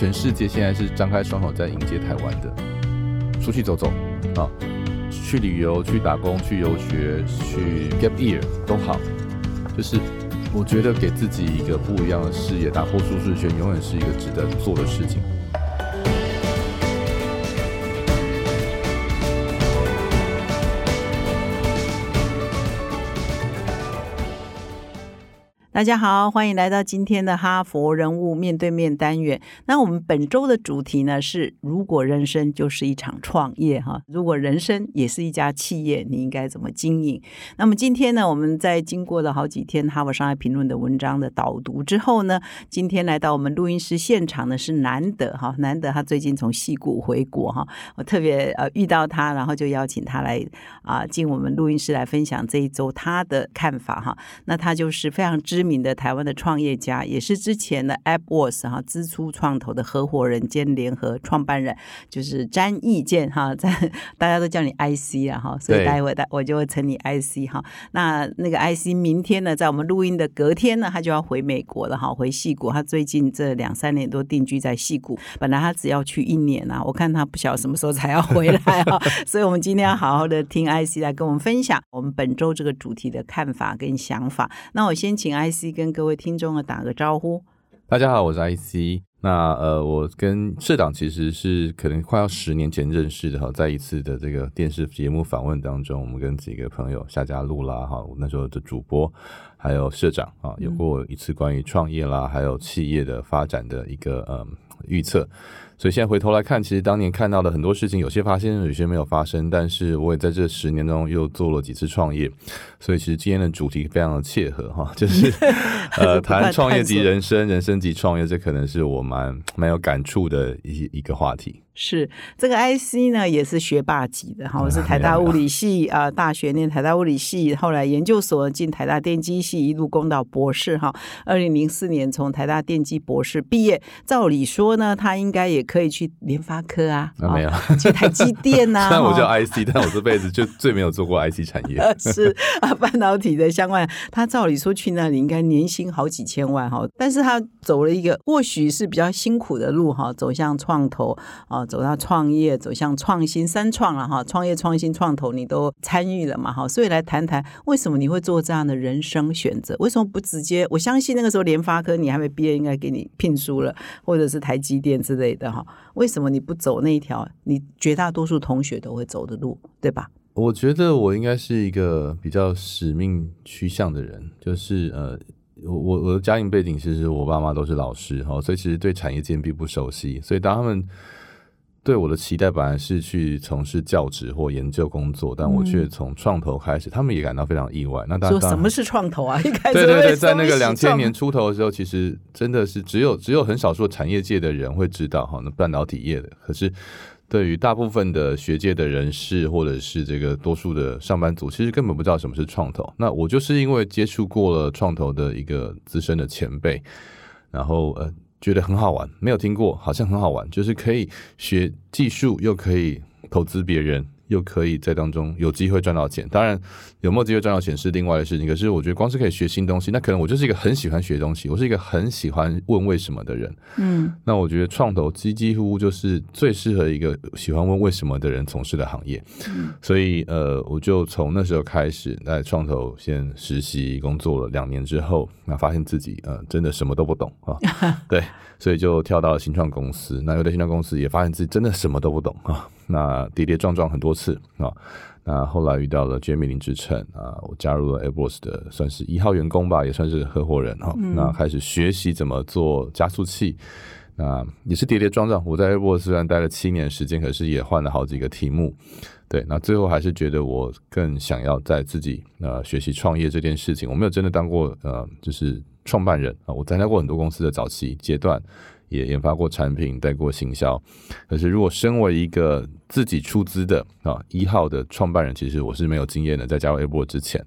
全世界现在是张开双手在迎接台湾的，出去走走啊，去旅游、去打工、去游学、去 gap year 都好，就是我觉得给自己一个不一样的视野，打破舒适圈，永远是一个值得做的事情。大家好，欢迎来到今天的哈佛人物面对面单元。那我们本周的主题呢是：如果人生就是一场创业，哈，如果人生也是一家企业，你应该怎么经营？那么今天呢，我们在经过了好几天哈佛商业评论的文章的导读之后呢，今天来到我们录音室现场呢是难得哈，难得他最近从戏谷回国哈，我特别呃遇到他，然后就邀请他来啊进我们录音室来分享这一周他的看法哈。那他就是非常知名。名的台湾的创业家，也是之前的 AppWorks 哈支出创投的合伙人兼联合创办人，就是詹义健哈，在大家都叫你 IC 啊哈，所以待会待我就会称你 IC 哈。那那个 IC 明天呢，在我们录音的隔天呢，他就要回美国了哈，回戏谷。他最近这两三年都定居在戏谷，本来他只要去一年啊，我看他不晓得什么时候才要回来哈。所以我们今天要好好的听 IC 来跟我们分享我们本周这个主题的看法跟想法。那我先请 IC。跟各位听众啊打个招呼。大家好，我是 IC。那呃，我跟社长其实是可能快要十年前认识的哈，在一次的这个电视节目访问当中，我们跟几个朋友夏家路啦哈，那时候的主播还有社长啊，有过一次关于创业啦，还有企业的发展的一个嗯预测。所以现在回头来看，其实当年看到的很多事情，有些发生，有些没有发生。但是我也在这十年中又做了几次创业，所以其实今天的主题非常的切合哈，就是 呃谈创业及人生，人生及创业，这可能是我蛮蛮有感触的一一个话题。是这个 IC 呢，也是学霸级的哈，我是台大物理系啊，大学念台大物理系，后来研究所进台大电机系，一路攻到博士哈。二零零四年从台大电机博士毕业，照理说呢，他应该也可以去联发科啊，没有去台积电呐。但我叫 IC，但我这辈子就 最没有做过 IC 产业。是啊，半导体的相关，他照理说去那里应该年薪好几千万哈，但是他走了一个或许是比较辛苦的路哈，走向创投啊。走到创业，走向创新三创了哈，创业、创新、创投你都参与了嘛哈，所以来谈谈为什么你会做这样的人生选择？为什么不直接？我相信那个时候联发科你还没毕业，应该给你聘书了，或者是台积电之类的哈。为什么你不走那一条你绝大多数同学都会走的路，对吧？我觉得我应该是一个比较使命趋向的人，就是呃，我我我的家庭背景其实我爸妈都是老师哈，所以其实对产业界并不熟悉，所以当他们。对我的期待本来是去从事教职或研究工作，但我却从创投开始，他们也感到非常意外。那说什么是创投啊？一开始对对对，在那个两千年出头的时候，其实真的是只有只有很少数产业界的人会知道哈，那半导体业的。可是对于大部分的学界的人士或者是这个多数的上班族，其实根本不知道什么是创投。那我就是因为接触过了创投的一个资深的前辈，然后呃。觉得很好玩，没有听过，好像很好玩，就是可以学技术，又可以投资别人。又可以在当中有机会赚到钱，当然有没有机会赚到钱是另外的事情。可是我觉得光是可以学新东西，那可能我就是一个很喜欢学东西，我是一个很喜欢问为什么的人。嗯，那我觉得创投几几乎就是最适合一个喜欢问为什么的人从事的行业。嗯，所以呃，我就从那时候开始在创投先实习工作了两年之后，那发现自己呃真的什么都不懂啊。对，所以就跳到了新创公司。那有的新创公司也发现自己真的什么都不懂啊。那跌跌撞撞很多次啊，那后来遇到了 Jamie 林志成啊，我加入了 Airbus 的算是一号员工吧，也算是合伙人哈。那开始学习怎么做加速器，那也是跌跌撞撞。我在 Airbus 虽然待了七年时间，可是也换了好几个题目。对，那最后还是觉得我更想要在自己呃学习创业这件事情。我没有真的当过呃就是创办人啊，我参加过很多公司的早期阶段。也研发过产品，带过行销。可是，如果身为一个自己出资的啊一号的创办人，其实我是没有经验的。在加入 A 波之前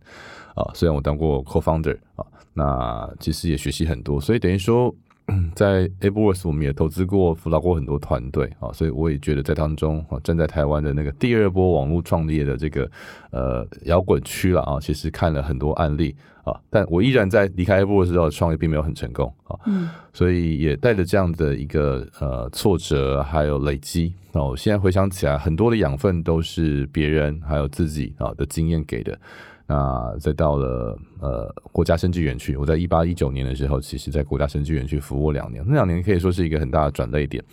啊，虽然我当过 co-founder 啊，那其实也学习很多。所以等于说，在 a b o r s 我们也投资过、辅导过很多团队啊，所以我也觉得在当中啊，站在台湾的那个第二波网络创业的这个呃摇滚区了啊，其实看了很多案例啊，但我依然在离开 a b o r s 之后创业并没有很成功啊，嗯，所以也带着这样的一个呃挫折还有累积啊，我现在回想起来，很多的养分都是别人还有自己啊的经验给的。那再到了呃国家生技园区，我在一八一九年的时候，其实在国家生技园区服务两年，那两年可以说是一个很大的转捩点，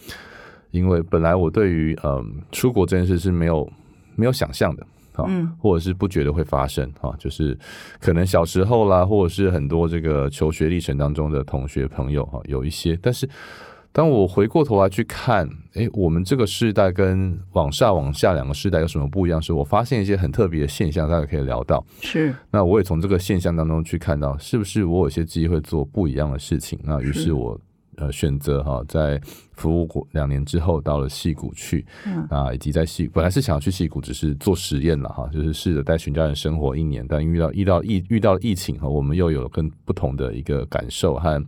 因为本来我对于嗯出国这件事是没有没有想象的啊，或者是不觉得会发生啊，就是可能小时候啦，或者是很多这个求学历程当中的同学朋友哈，有一些，但是。当我回过头来去看，哎，我们这个世代跟往上往下两个世代有什么不一样？时，我发现一些很特别的现象，大家可以聊到。是，那我也从这个现象当中去看到，是不是我有些机会做不一样的事情？那于是我呃选择哈，在服务过两年之后，到了戏谷去，啊，以及在戏本来是想要去戏谷，只是做实验了哈，就是试着带全家人生活一年，但遇到遇到疫遇到疫情哈，我们又有更不同的一个感受和。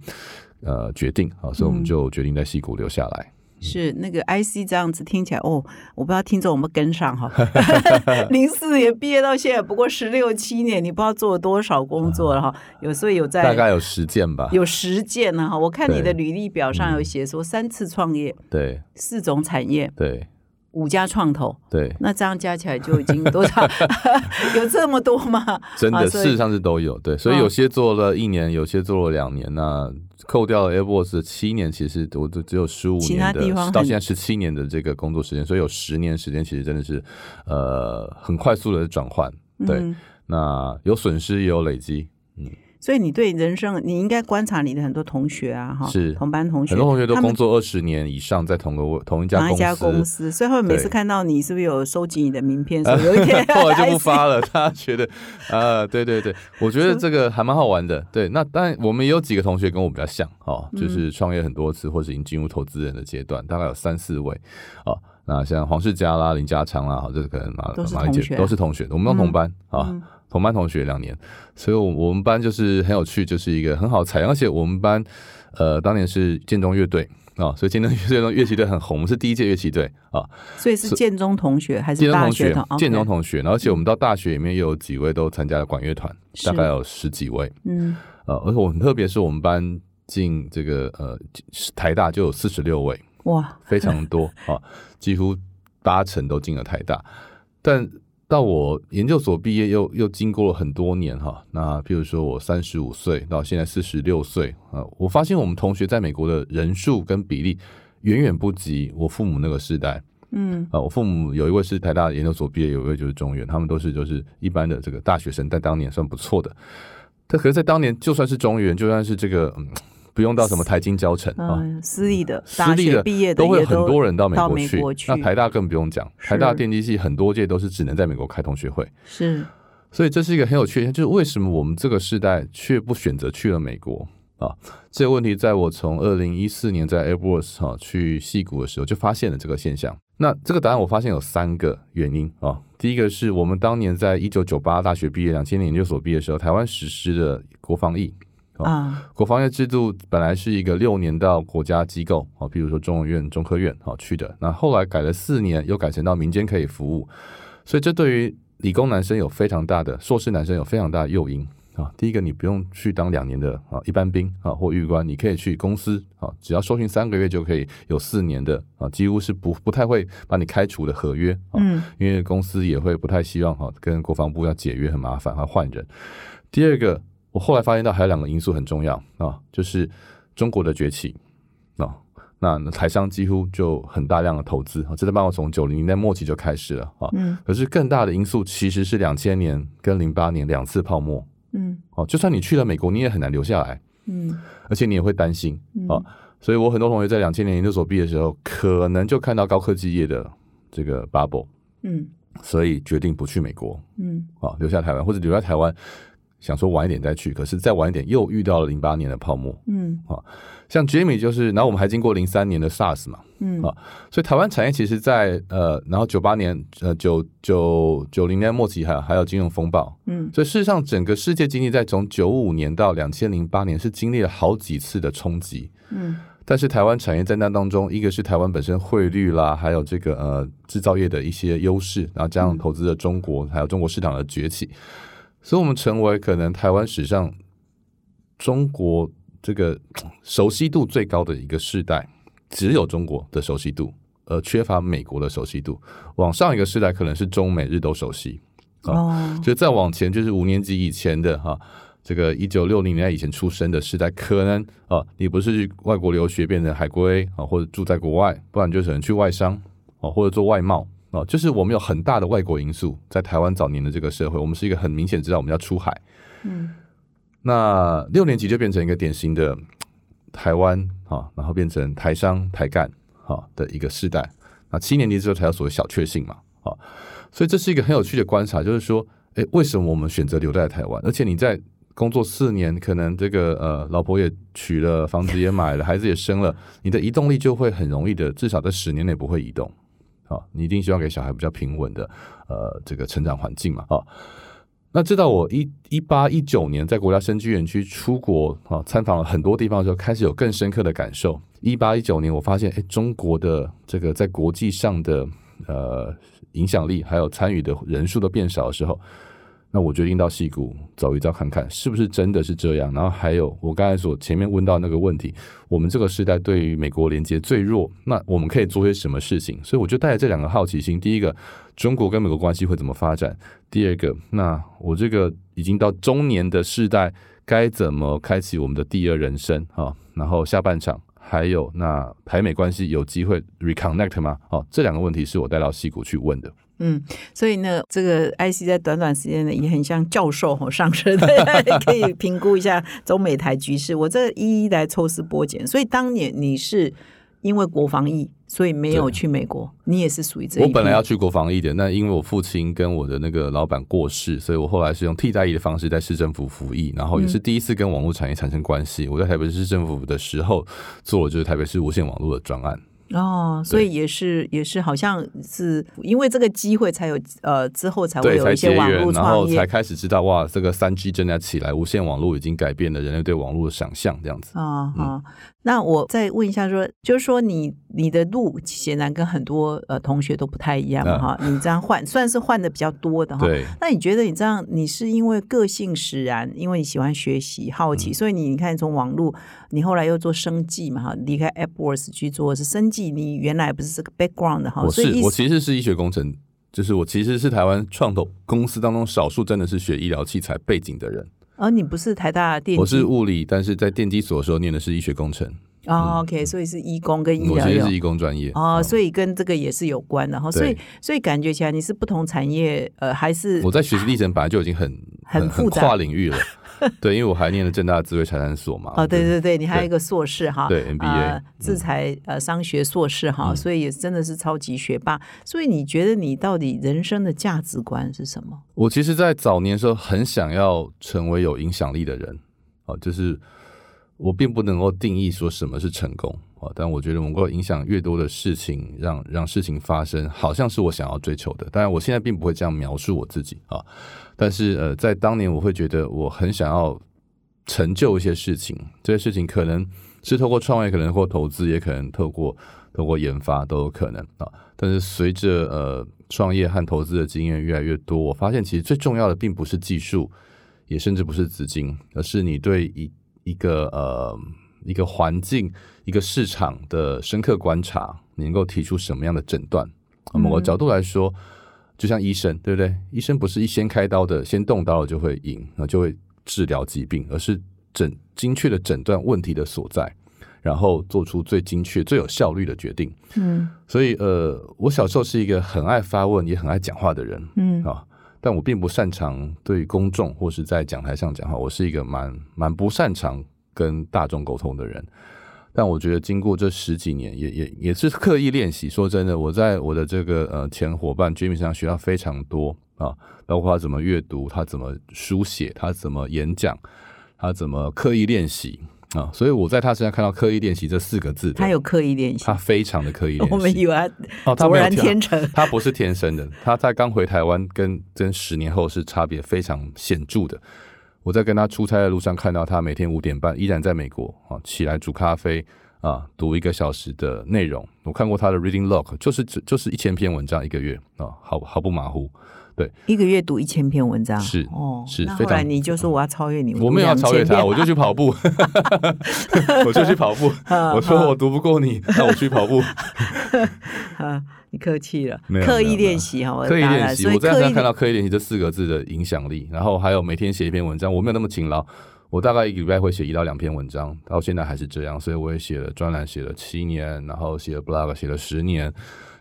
呃，决定啊，所以我们就决定在溪谷留下来。是那个 IC 这样子听起来哦，我不知道听众有没有跟上哈。零四年毕业到现在不过十六七年，你不知道做了多少工作了哈。有时候有在大概有十件吧，有十件呢哈。我看你的履历表上有写说三次创业，对，四种产业，对。五家创投，对，那这样加起来就已经多少？有这么多吗？真的，事实上是都有。对，所以有些做了一年，有些做了两年。那扣掉了 Airbus 七年，其实我都只有十五年的，到现在十七年的这个工作时间，所以有十年时间，其实真的是呃很快速的转换。对，那有损失也有累积，嗯。所以你对人生，你应该观察你的很多同学啊，哈，是同班同学，很多同学都工作二十年以上，在同个同一家 一家公司，所以他们每次看到你，是不是有收集你的名片？有一天 后来就不发了，他觉得 啊，对对对，我觉得这个还蛮好玩的。对，那当然我们也有几个同学跟我比较像，哦，就是创业很多次，或者已经进入投资人的阶段，大概有三四位，哦，那像黄世佳啦、林家昌啦，哈，这可能马马一姐都是同学，我们都同班啊。同班同学两年，所以，我我们班就是很有趣，就是一个很好采，而且我们班，呃，当年是建中乐队啊，所以建中乐队乐器队很红，我们是第一届乐器队啊，所以是建中同学还是建中同学？建中同学，而且我们到大学里面又有几位都参加了管乐团，大概有十几位，嗯，呃，而且我很特别，是我们班进这个呃台大就有四十六位，哇，非常多啊，几乎八成都进了台大，但。到我研究所毕业，又又经过了很多年哈。那譬如说我三十五岁到现在四十六岁啊，我发现我们同学在美国的人数跟比例远远不及我父母那个时代。嗯啊，我父母有一位是台大研究所毕业，有一位就是中原，他们都是就是一般的这个大学生，在当年算不错的。他可是，在当年就算是中原，就算是这个嗯。不用到什么台金教程啊，私立的、私立的毕业都会很多人到美国去。那台大更不用讲，台大电机系很多届都是只能在美国开同学会。是，所以这是一个很有趣的，就是为什么我们这个时代却不选择去了美国啊？这个问题在我从二零一四年在 Airbus 哈去戏谷的时候就发现了这个现象。那这个答案我发现有三个原因啊。第一个是我们当年在一九九八大学毕业、两千年研究所毕业的时候，台湾实施的国防役。啊，国防业制度本来是一个六年到国家机构，啊，比如说中研院、中科院，啊去的。那后来改了四年，又改成到民间可以服务，所以这对于理工男生有非常大的，硕士男生有非常大的诱因啊。第一个，你不用去当两年的啊一般兵啊或狱官，你可以去公司啊，只要受训三个月就可以有四年的啊，几乎是不不太会把你开除的合约啊，因为公司也会不太希望哈跟国防部要解约很麻烦，要换人。第二个。我后来发现到还有两个因素很重要啊，就是中国的崛起啊，那台商几乎就很大量的投资啊，这在帮我从九零年代末期就开始了啊。嗯。可是更大的因素其实是两千年跟零八年两次泡沫。嗯。哦，就算你去了美国，你也很难留下来。嗯。而且你也会担心啊，所以我很多同学在两千年研究所毕业的时候，可能就看到高科技业的这个 bubble。嗯。所以决定不去美国。嗯。啊，留下台湾或者留在台湾。想说晚一点再去，可是再晚一点又遇到了零八年的泡沫。嗯。像 Jimmy 就是，然后我们还经过零三年的 SARS 嘛，嗯。啊所以台湾产业其实在，呃，然后九八年呃九九九零年末期还有还有金融风暴，嗯。所以事实上整个世界经济在从九五年到两千零八年是经历了好几次的冲击。嗯。但是台湾产业在那当中，一个是台湾本身汇率啦，还有这个呃制造业的一些优势，然后加上投资的中国，还有中国市场的崛起，所以我们成为可能台湾史上中国这个 熟悉度最高的一个世代，只有中国的熟悉度，而缺乏美国的熟悉度。往上一个世代可能是中美日都熟悉，哦就再往前就是五年级以前的哈，这个一九六零年代以前出生的时代，可能啊，你不是去外国留学变成海归啊，或者住在国外，不然就只能去外商啊，或者做外贸啊，就是我们有很大的外国因素在台湾早年的这个社会，我们是一个很明显知道我们要出海。嗯那六年级就变成一个典型的台湾啊，然后变成台商台干啊的一个世代。那七年级之后才有所谓小确幸嘛，啊，所以这是一个很有趣的观察，就是说，诶，为什么我们选择留在台湾？而且你在工作四年，可能这个呃老婆也娶了，房子也买了，孩子也生了，你的移动力就会很容易的，至少在十年内不会移动。啊，你一定希望给小孩比较平稳的呃这个成长环境嘛，啊。那直到我一一八一九年在国家生居园区出国啊，参访了很多地方的时候，开始有更深刻的感受。一八一九年，我发现，哎，中国的这个在国际上的呃影响力，还有参与的人数都变少的时候，那我决定到戏谷走一遭看看，是不是真的是这样。然后还有我刚才所前面问到那个问题，我们这个时代对于美国连接最弱，那我们可以做些什么事情？所以我就带着这两个好奇心，第一个，中国跟美国关系会怎么发展？第二个，那我这个已经到中年的世代，该怎么开启我们的第二人生啊？然后下半场还有那台美关系有机会 reconnect 吗？哦，这两个问题是我带到西谷去问的。嗯，所以呢，这个 IC 在短短时间内也很像教授吼上身，可以评估一下中美台局势。我这一一来抽丝剥茧，所以当年你是因为国防疫，所以没有去美国，你也是属于这一。我本来要去国防疫的，那因为我父亲跟我的那个老板过世，所以我后来是用替代役的方式在市政府服役，然后也是第一次跟网络产业产生关系。我在台北市政府的时候做了就是台北市无线网络的专案。哦，所以也是也是，好像是因为这个机会才有呃之后才会，有一些网络缘，然后才开始知道哇，这个三 G 正在起来，无线网络已经改变了人类对网络的想象，这样子。啊好，那我再问一下说，就是说你你的路显然跟很多呃同学都不太一样嗯哈，你这样换算是换的比较多的哈。对，那你觉得你这样，你是因为个性使然，因为你喜欢学习、好嗯奇，所以你你看从网络，你后来又做生计嘛哈，离开 AppWorks 去做是生计，你原来不是这个 background 的哈，我是我其实是医学工程，就是我其实是台湾创投公司当中少数真的是学医疗器材背景的人。而你不是台大电机，我是物理，但是在电机所的时候念的是医学工程，哦，OK，所以是医工跟医疗有我其实是医工专业。哦，嗯所以跟这个也是有关的哈，所以所以感觉起来你是不同产业，呃，还是我在学习历程本来就已经很很很复杂跨领域了。对，因为我还念了正大的智慧财产所嘛。哦，对对对，你还有一个硕士哈，对 MBA 呃，制裁呃商学硕士哈，嗯所以也真的是超级学霸。所以你觉得你到底人生的价值观是什么？我其实，在早年的时候很想要成为有影响力的人，啊，就是我并不能够定义说什么是成功啊，但我觉得能够影响越多的事情，让让事情发生，好像是我想要追求的。当然，我现在并不会这样描述我自己啊，但是呃，在当年我会觉得我很想要成就一些事情，这些事情可能是透过创业，可能透过投资，也可能透过透过研发都有可能啊。但是随着呃创业和投资的经验越来越多，我发现其实最重要的并不是技术，也甚至不是资金，而是你对一一个呃一个环境、一个市场的深刻观察，你能够提出什么样的诊断。啊某个角度来说，就像医生，对不对？医生不是一先开刀的，先动刀了就会赢，那就会治疗疾病，而是诊精确的诊断问题的所在，然后做出最精确、最有效率的决定。嗯所以，呃，我小时候是一个很爱发问也很爱讲话的人嗯啊，但我并不擅长对公众或是在讲台上讲话，我是一个蛮蛮不擅长跟大众沟通的人。但我觉得经过这十几年，也也也是刻意练习。说真的，我在我的这个呃前伙伴 Jimmy 身上学到非常多啊，包括他怎么阅读，他怎么书写，他怎么演讲，他怎么刻意练习啊。所以我在他身上看到“刻意练习”这四个字，他有刻意练习，他非常的刻意练习。我们以为哦，他卓然天成，他不是天生的。他在刚回台湾，跟跟十年后是差别非常显著的。我在跟他出差的路上看到他每天五点半依然在美国啊，起来煮咖啡啊，读一个小时的内容。我看过他的 reading log，就是就是一千篇文章一个月啊，毫毫不马虎。对，一个月读一千篇文章是哦，是。后来你就说我要超越你，我没有要超越他，我就去跑步，我就去跑步。我说我读不过你，那我去跑步。你客气了，刻意练习哈，刻意练习。我在样看到“刻意练习”这四个字的影响力，然后还有每天写一篇文章，我没有那么勤劳，我大概一个礼拜会写一到两篇文章，到现在还是这样，所以我也写了专栏，写了七年，然后写了 blog，写了十年，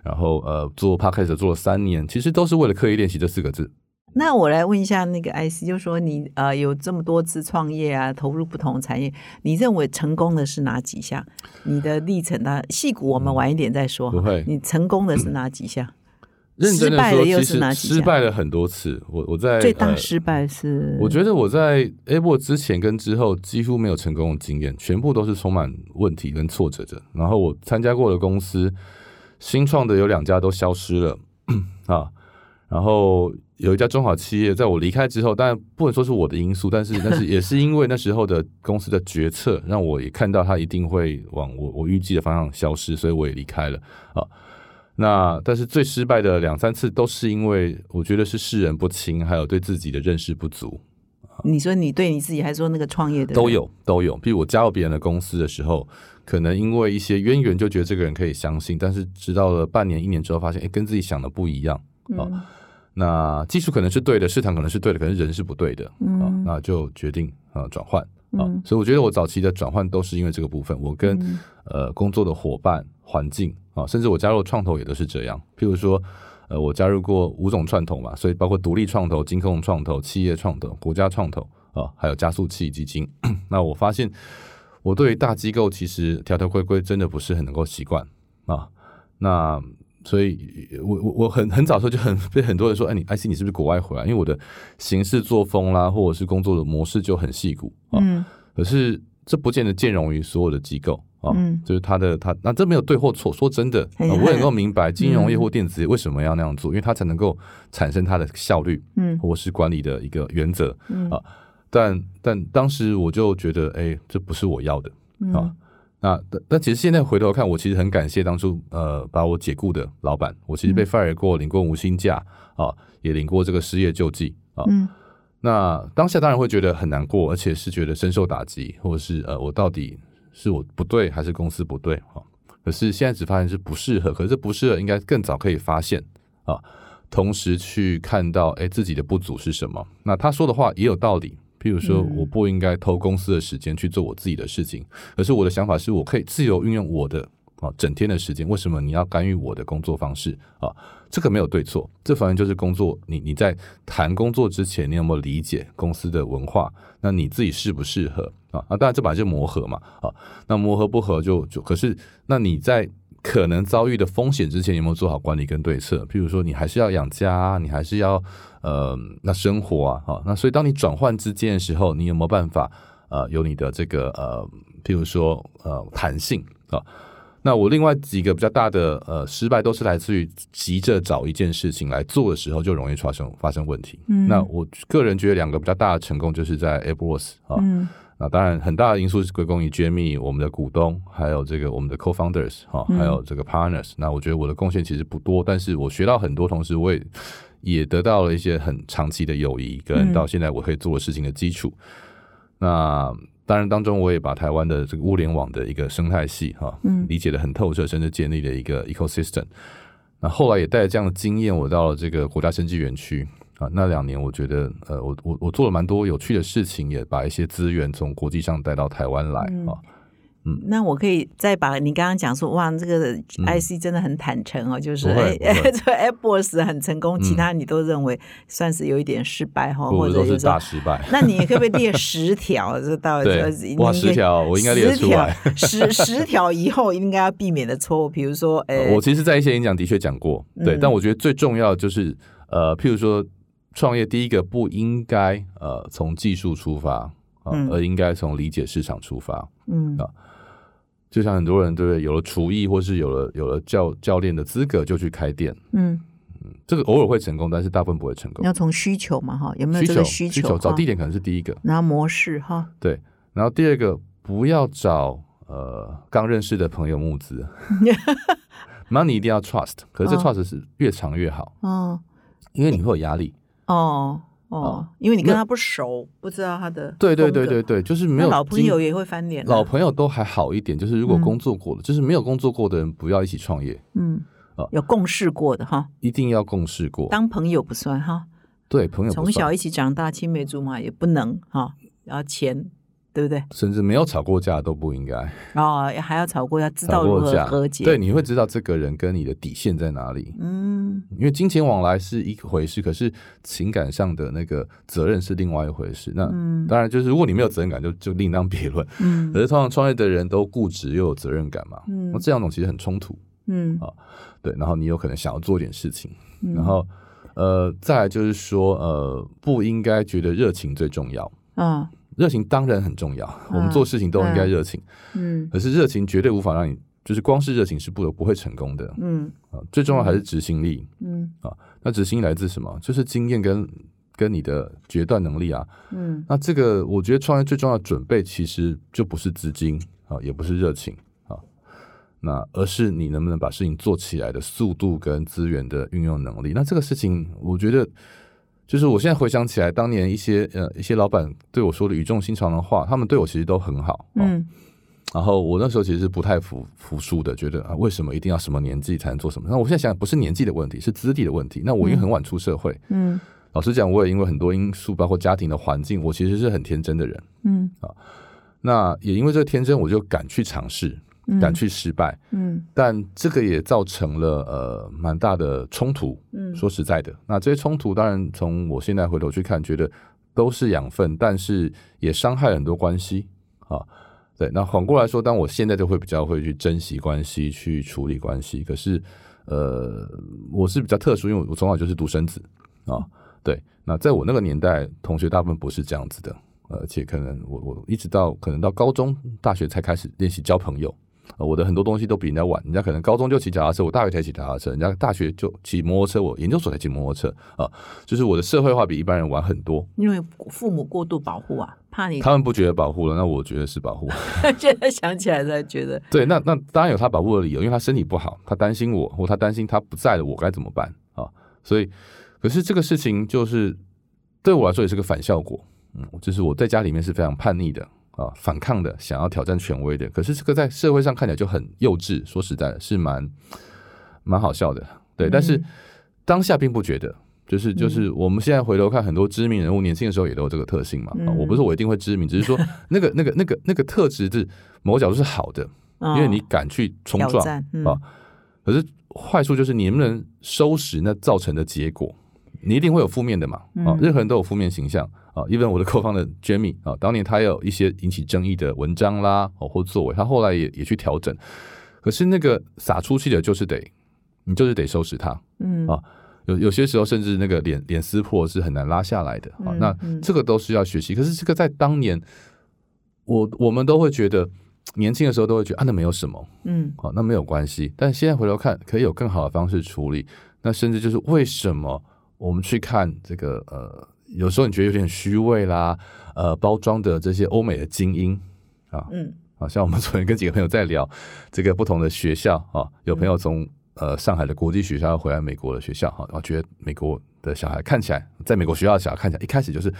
然后呃做 podcast 做了三年，其实都是为了刻意练习这四个字。那我来问一下那个 IC，就说你呃有这么多次创业啊，投入不同产业，你认为成功的是哪几项？你的历程呢？细股我们晚一点再说。不会，你成功的是哪几项？失败的又是哪几项？失败了很多次。我我在最大失败是？我觉得我在 Able 之前跟之后几乎没有成功的经验，全部都是充满问题跟挫折的。然后我参加过的公司，新创的有两家都消失了 啊。然后有一家中小企业，在我离开之后，当然不能说是我的因素，但是 但是也是因为那时候的公司的决策，让我也看到它一定会往我我预计的方向消失，所以我也离开了啊。那但是最失败的两三次都是因为我觉得是世人不清，还有对自己的认识不足。你说你对你自己，还说那个创业的都有都有。比如我加入别人的公司的时候，可能因为一些渊源，就觉得这个人可以相信，但是直到了半年一年之后，发现哎，跟自己想的不一样啊。那技术可能是对的，市场可能是对的，可是人是不对的啊，那就决定啊转换啊。所以我觉得我早期的转换都是因为这个部分，我跟呃工作的伙伴、环境啊，甚至我加入创投也都是这样。譬如说，呃，我加入过五种创投嘛，所以包括独立创投、金控创投、企业创投、国家创投啊，还有加速器基金。那我发现，我对于大机构其实条条规规真的不是很能够习惯啊。那所以，我我我很很早时候就很被很多人说，哎，你 IC 你是不是国外回来？因为我的行事作风啦，或者是工作的模式就很细骨啊。嗯。可是这不见得兼容于所有的机构啊。嗯。就是他的他，那这没有对或错。说真的，我也能够明白金融业或电子业为什么要那样做，因为它才能够产生它的效率，嗯，或是管理的一个原则啊。但但当时我就觉得，哎，这不是我要的啊。那但但其实现在回头看，我其实很感谢当初呃把我解雇的老板。我其实被 fire 过，领过无薪假啊，也领过这个失业救济啊。那当下当然会觉得很难过，而且是觉得深受打击，或者是呃我到底是我不对还是公司不对啊？可是现在只发现是不适合，可是不适合应该更早可以发现啊，同时去看到哎自己的不足是什么。那他说的话也有道理。譬如说，我不应该偷公司的时间去做我自己的事情，可是我的想法是我可以自由运用我的啊整天的时间。为什么你要干预我的工作方式啊？这个没有对错，这反正就是工作。你你在谈工作之前，你有没有理解公司的文化？那你自己适不适合啊？啊，当然这把就磨合嘛啊。那磨合不合就就可是那你在。可能遭遇的风险之前有没有做好管理跟对策？譬如说，你还是要养家，你还是要呃那生活啊，哈，那所以当你转换之间的时候，你有没有办法呃有你的这个呃譬如说呃弹性啊？那我另外几个比较大的呃失败都是来自于急着找一件事情来做的时候就容易发生发生问题。那我个人觉得两个比较大的成功就是在 Airbus 啊。那当然，很大的因素是归功于 Jamie，我们的股东，还有这个我们的 co-founders 哈，还有这个 partners。那我觉得我的贡献其实不多，但是我学到很多，同时我也也得到了一些很长期的友谊，跟到现在我可以做的事情的基础。那当然当中，我也把台湾的这个物联网的一个生态系哈，理解的很透彻，甚至建立了一个 ecosystem。那后来也带着这样的经验，我到了这个国家生技园区。啊，那两年我觉得，呃，我我我做了蛮多有趣的事情，也把一些资源从国际上带到台湾来啊。嗯那我可以再把你刚刚讲说，哇，这个 IC 真的很坦诚哦，就是哎 这个 AppWorks 很成功，其嗯他你都认为算是有一点失败哈，或者有时候大失败。那你可不可以列十条？这到 对这哇你十条我应该列出来十十条以后应该要避免的错误，比如说，哎，呃我其实，在一些演讲的确讲过，对，嗯但我觉得最重要的就是，呃，譬如说创业，第一个不应该呃从技术出发啊、嗯。而应该从理解市场出发。嗯。啊就像很多人对不对，有了厨艺或是有了有了教教练的资格就去开店，嗯，这个偶尔会成功，但是大部分不会成功。要从需求嘛哈，有没有这需求个需求？找地点可能是第一个，然后模式哈，对，然后第二个不要找呃刚认识的朋友募资。money 一定要 trust，可是这哦。trust 是越长越好，哦。因为你会有压力。哦哦，因为你跟他不熟，不知道他的对对对对对，就是没有老朋友也会翻脸啊，老朋友都还好一点，就是如果嗯。工作过的，就是没有工作过的人不要一起创业，嗯啊，有共事过的哈，一定要共事过。当朋友不算哈，对朋友从小一起长大，青梅竹马也不能哈，然后钱对不对？甚至没有吵过架都不应该哦，还要吵过，要知道如何和解。对，，你会知道这个人跟你的底线在哪里。嗯因为金钱往来是一回事，可是情感上的那个责任是另外一回事。那嗯当然就是，如果你没有责任感，就就另当别论。嗯可是通常创业的人都固执又有责任感嘛，嗯那这两种其实很冲突。嗯对，然后你有可能想要做点事情，嗯然后呃，再来就是说，呃，不应该觉得热情最重要。啊热情当然很重要，我们做事情都应该热情，嗯可是热情绝对无法让你，就是光是热情是不不会成功的嗯啊。最重要还是执行力。嗯那执行力来自什么？就是经验跟跟你的决断能力啊。嗯那这个我觉得创业最重要的准备，其实就不是资金啊，也不是热情啊，那而是你能不能把事情做起来的速度跟资源的运用能力。那这个事情，我觉得就是我现在回想起来，当年一些呃一些老板对我说的语重心长的话，他们对我其实都很好。啊嗯然后我那时候其实是不太服服输的，觉得啊，为什么一定要什么年纪才能做什么？那我现在想，不是年纪的问题，是资历的问题。那我因为很晚出社会，嗯老实讲，我也因为很多因素，包括家庭的环境，我其实是很天真的人。嗯啊那也因为这个天真，我就敢去尝试，敢去失败。嗯但这个也造成了呃蛮大的冲突。嗯说实在的，那这些冲突当然从我现在回头去看，觉得都是养分，但是也伤害了很多关系啊。对，那反过来说，当我现在就会比较会去珍惜关系，去处理关系。可是，呃，我是比较特殊，因为我从小就是独生子啊。对，那在我那个年代，同学大部分不是这样子的，而且可能我我一直到可能到高中、大学才开始练习交朋友。呃我的很多东西都比人家晚，人家可能高中就骑脚踏车，我大学才骑脚踏车，人家大学就骑摩托车，我研究所才骑摩托车啊，就是我的社会化比一般人晚很多。因为父母过度保护啊，怕你。他们不觉得保护了，那我觉得是保护。现在想起来才觉得，对，那那当然有他保护的理由，因为他身体不好，他担心我，或他担心他不在了，我该怎么办啊？所以，可是这个事情就是对我来说也是个反效果，嗯，就是我在家里面是非常叛逆的啊，反抗的，想要挑战权威的，可是这个在社会上看起来就很幼稚，说实在的，是蛮蛮好笑的，对，但是当下并不觉得。就是就是，我们现在回头看，很多知名人物年轻的时候也都有这个特性嘛。啊，我不是我一定会知名，只是说那个那个那个那个特质是某个角度是好的，因因为你敢去冲撞啊。可是坏处就是你能不能收拾那造成的结果，你一定会有负面的嘛啊，任何人都有负面形象啊。因为我的客方的 Jamie 啊，当年他有一些引起争议的文章啦，哦或作为，他后来也也去调整。可是那个撒出去的，就是得你就是得收拾它。嗯啊有有些时候甚至那个脸脸撕破是很难拉下来的啊。嗯那嗯这个都是要学习。可是这个在当年，我我们都会觉得年轻的时候都会觉得啊，那没有什么。嗯好，那没有关系。但现在回头看，可以有更好的方式处理。那甚至就是为什么我们去看这个呃，有时候你觉得有点虚伪啦，呃，包装的这些欧美的精英啊，嗯。啊，像我们昨天跟几个朋友在聊这个不同的学校啊，有朋友从呃上海的国际学校回来美国的学校哈，然后觉得美国的小孩看起来，在美国学校的小孩看起来一开始就是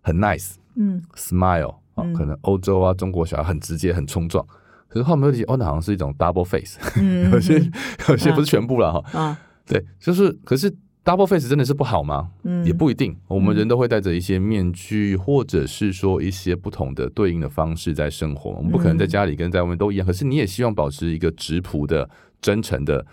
很 nice 嗯。smile 啊，嗯。可能欧洲啊中国小孩很直接很冲撞。可是后面又觉得，哦，那好像是一种 double face，嗯 有些有些不是全部了哈。啊。对，就是可是 double face 真的是不好吗？嗯也不一定。我们人都会戴着一些面具，或者是说一些不同的对应的方式在生活。我们不可能在家里跟在外面都一样，可是你也希望保持一个质朴的、真诚的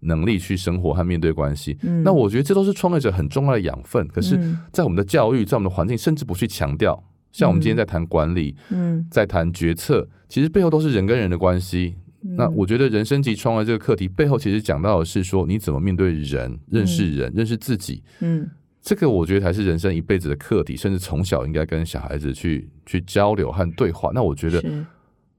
能力去生活和面对关系。嗯那我觉得这都是创业者很重要的养分。可是嗯，在我们的教育，在我们的环境，甚至不去强调。像我们今天在谈管理，嗯在谈决策，其实背后都是人跟人的关系。嗯那我觉得人生及创业这个课题背后，其实讲到的是说你怎么面对人、认识人、认识自己。嗯这个我觉得才是人生一辈子的课题，甚至从小应该跟小孩子去去交流和对话。那我觉得，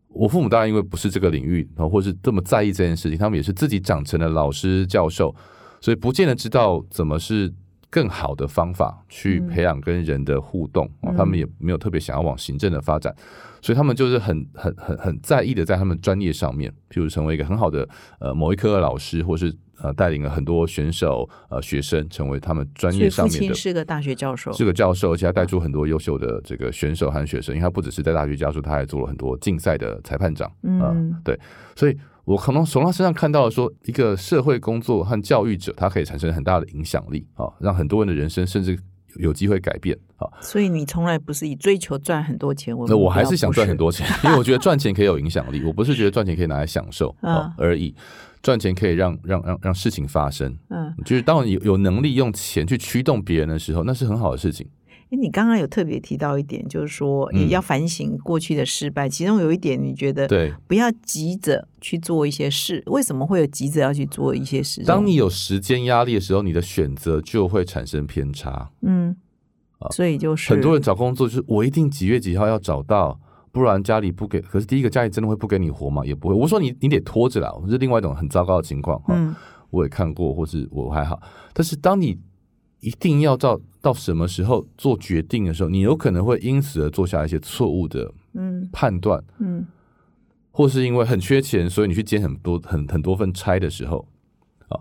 我父母当然因为不是这个领域，然后或是这么在意这件事情，他们也是自己长成了老师、教授，所以不见得知道怎么是更好的方法去培养跟人的互动。他们也没有特别想要往行政的发展，所以他们就是很很很很在意的在他们专业上面，譬如成为一个很好的呃某一科的老师，或是呃带领了很多选手呃学生成为他们专业上面的亲是个大学教授，是个教授，而且他带出很多优秀的这个选手和学生，因为他不只是在大学教授，他还做了很多竞赛的裁判长。嗯呃对，所以我可能从他身上看到了说，一个社会工作和教育者，他可以产生很大的影响力啊，让很多人的人生甚至有机会改变啊。所以你从来不是以追求赚很多钱为目标，那我还是想赚很多。钱，因为我觉得赚钱可以有影响力，我不是觉得赚钱可以拿来享受啊嗯而已。赚钱可以让让让让事情发生，嗯，就是当你有有能力用钱去驱动别人的时候，那是很好的事情。诶你刚刚有特别提到一点，就是说嗯也要反省过去的失败，其中有一点你觉得对，不要急着去做一些事，为什么会有急着要去做一些事？当你有时间压力的时候，你的选择就会产生偏差。嗯，所以就是很多人找工作就是我一定几月几号要找到，不然家里不给。可是第一个家里真的会不给你活吗？也不会。我说你你得拖着啦，这是另外一种很糟糕的情况哈。嗯我也看过，或是我还好。但是当你一定要到到什么时候做决定的时候，你有可能会因此而做下一些错误的嗯判断，嗯或是因为很缺钱，所以你去兼很多很很多份差的时候，啊，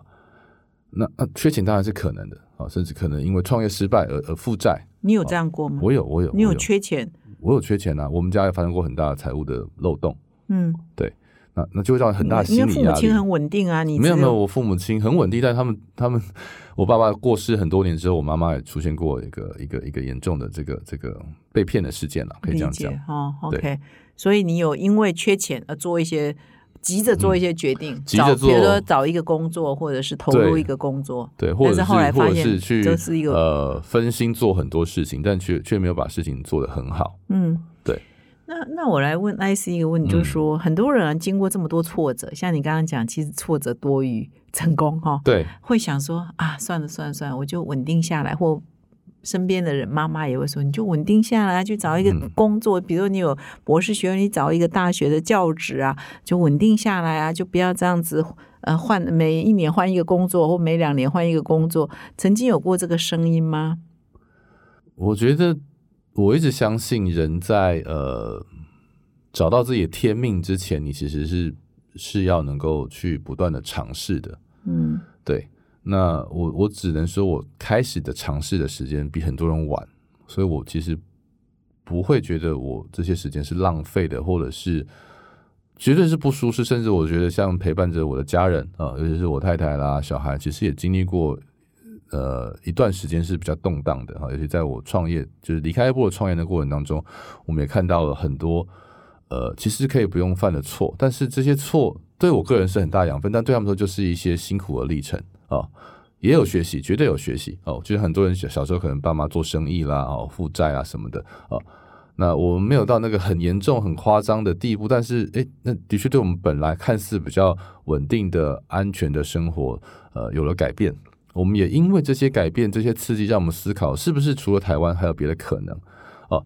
那那缺钱当然是可能的啊，甚至可能因为创业失败而而负债。你有这样过吗？我有，我有，你有缺钱？我有缺钱啊，我们家也发生过很大的财务的漏洞，嗯，那那就会造成很大的心理压力。父母亲很稳定啊，你没有没有，我父母亲很稳定，但他们他们，我爸爸过世很多年之后，我妈妈也出现过一个一个一个严重的这个这个被骗的事件了，可以这样讲解。哦，OK，所以你有因为缺钱而做一些急着做一些决定，找急着做比如说找一个工作，或者是投入一个工作，对，或者是是后来发现是去这是一个呃分心做很多事情，但却却没有把事情做得很好。嗯，对。那那我来问 IC 一个问题，就是说，很多人啊经过这么多挫折，像你刚刚讲，其实挫折多于 成功哈、对，会想说啊，算了算了算了，我就稳定下来，或身边的人妈妈也会说，你就稳定下来，去找一个嗯。工作，比如你有博士学位，你找一个大学的教职啊，就稳定下来啊，就不要这样子。呃，换每一年换一个工作，或每两年换一个工作，曾经有过这个声音吗？我觉得我一直相信人在呃找到自己的天命之前，你其实是是要能够去不断的尝试的。嗯对，那我我只能说，我开始的尝试的时间比很多人晚，所以我其实不会觉得我这些时间是浪费的，或者是绝对是不舒适，甚至我觉得像陪伴着我的家人啊、尤其是我太太啦、小孩，其实也经历过呃一段时间是比较动荡的哈，尤其在我创业，就是离开 Apple 创业的过程当中，我们也看到了很多呃，其实可以不用犯的错，但是这些错对我个人是很大养分，但对他们说就是一些辛苦的历程啊。也有学习，绝对有学习哦。就是很多人小小时候可能爸妈做生意啦、哦负债啊什么的哦。那我们没有到那个很严重、很夸张的地步，但是诶，那的确对我们本来看似比较稳定的、安全的生活，呃，有了改变。我们也因为这些改变、这些刺激，让我们思考是不是除了台湾还有别的可能哦。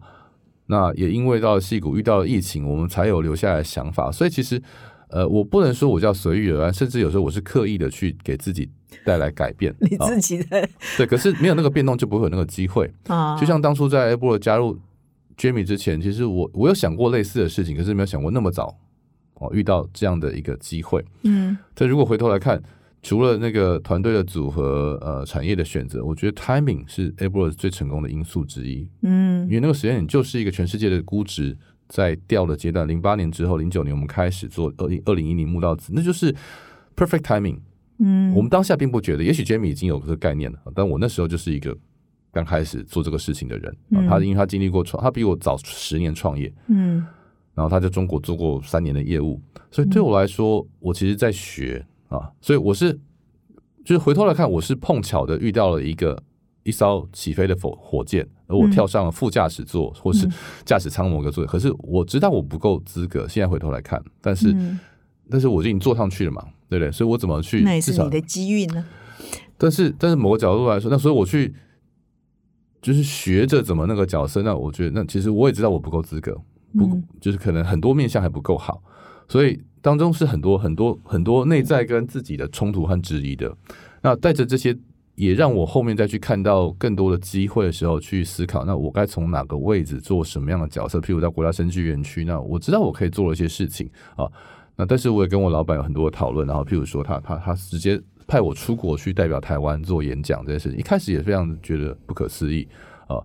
那也因为到了戏谷遇到了疫情，我们才有留下来的想法。所以其实，呃，我不能说我叫随遇而安，甚至有时候我是刻意的去给自己带来改变。你哦自己的 对，可是没有那个变动，就不会有那个机会。啊，就像当初在 A 波加入 Jamie 之前，其实我我有想过类似的事情，可是没有想过那么早哦遇到这样的一个机会。嗯但如果回头来看，除了那个团队的组合、呃产业的选择，我觉得 timing 是 A 波最成功的因素之一。嗯因为那个时间点就是一个全世界的估值在掉的阶段。零八年之后，零九年我们开始做二零二零一零募到资，那就是 perfect timing。嗯，我们当下并不觉得，也许 Jamie 已经有这个概念了，但我那时候就是一个刚开始做这个事情的人。啊嗯他因为他经历过创，他比我早十年创业，嗯然后他在中国做过三年的业务，所以对我来说，我其实在学啊，所以我是就是回头来看，我是碰巧的遇到了一个一艘起飞的火火箭，而我嗯跳上了副驾驶座或是驾驶舱某个座位，可是我知道我不够资格，现在回头来看，但是、嗯但是我已经坐上去了嘛，对不对？所以我怎么去至少那也是你的机遇呢。但是，但是某个角度来说，那所以我去就是学着怎么那个角色。那我觉得，那其实我也知道我不够资格，不、嗯就是可能很多面相还不够好，所以当中是很多很多很多内在跟自己的冲突和质疑的。那带着这些，也让我后面再去看到更多的机会的时候，去思考，那我该从哪个位置做什么样的角色？譬如在国家生技园区，那我知道我可以做了一些事情啊。那但是我也跟我老板有很多的讨论，然后譬如说他他他直接派我出国去代表台湾做演讲这件事情，一开始也非常觉得不可思议啊。